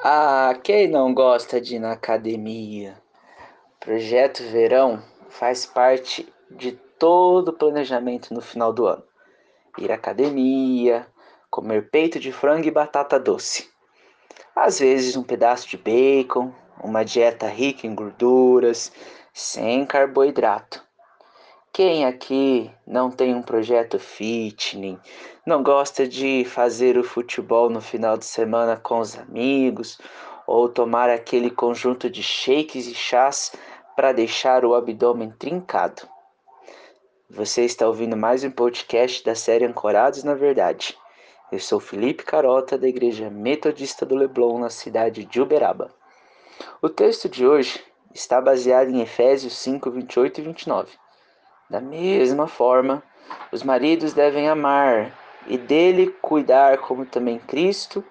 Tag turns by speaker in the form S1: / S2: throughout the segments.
S1: Ah, quem não gosta de ir na academia? Projeto Verão faz parte de todo o planejamento no final do ano. Ir à academia, comer peito de frango e batata doce. Às vezes um pedaço de bacon, uma dieta rica em gorduras, sem carboidrato. Quem aqui não tem um projeto fitness, não gosta de fazer o futebol no final de semana com os amigos, ou tomar aquele conjunto de shakes e chás para deixar o abdômen trincado? Você está ouvindo mais um podcast da série Ancorados na Verdade. Eu sou Felipe Carota, da Igreja Metodista do Leblon, na cidade de Uberaba. O texto de hoje está baseado em Efésios 5, 28 e 29 da mesma forma, os maridos devem amar e dele cuidar, como também Cristo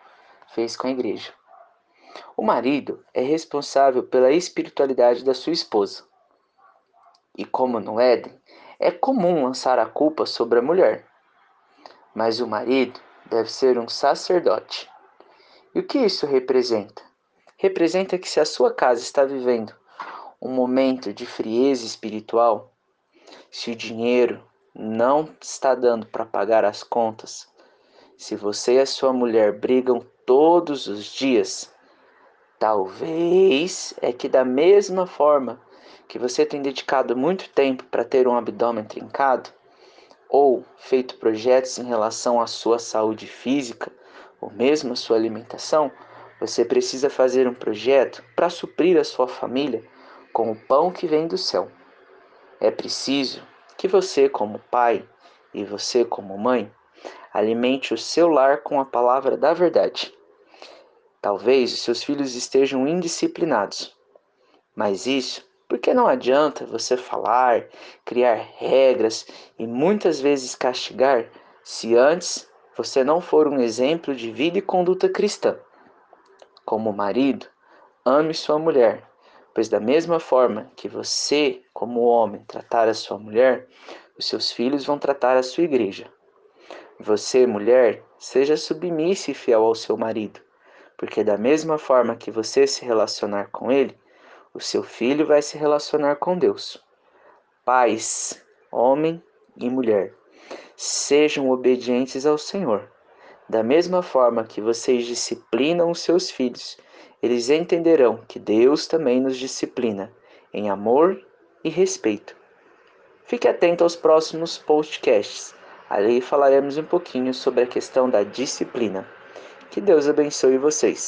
S1: fez com a igreja. O marido é responsável pela espiritualidade da sua esposa. E como no Éden, é comum lançar a culpa sobre a mulher. Mas o marido deve ser um sacerdote. E o que isso representa? Representa que se a sua casa está vivendo um momento de frieza espiritual, se o dinheiro não está dando para pagar as contas, se você e a sua mulher brigam todos os dias, talvez é que da mesma forma que você tem dedicado muito tempo para ter um abdômen trincado, ou feito projetos em relação à sua saúde física, ou mesmo a sua alimentação, você precisa fazer um projeto para suprir a sua família com o pão que vem do céu. É preciso que você, como pai, e você, como mãe, alimente o seu lar com a palavra da verdade. Talvez os seus filhos estejam indisciplinados, mas isso porque não adianta você falar, criar regras e muitas vezes castigar se antes você não for um exemplo de vida e conduta cristã. Como marido, ame sua mulher Pois da mesma forma que você, como homem, tratar a sua mulher, os seus filhos vão tratar a sua igreja. Você, mulher, seja submissa e fiel ao seu marido, porque da mesma forma que você se relacionar com ele, o seu filho vai se relacionar com Deus. Pais, homem e mulher, sejam obedientes ao Senhor. Da mesma forma que vocês disciplinam os seus filhos, eles entenderão que Deus também nos disciplina em amor e respeito. Fique atento aos próximos podcasts. Ali falaremos um pouquinho sobre a questão da disciplina. Que Deus abençoe vocês.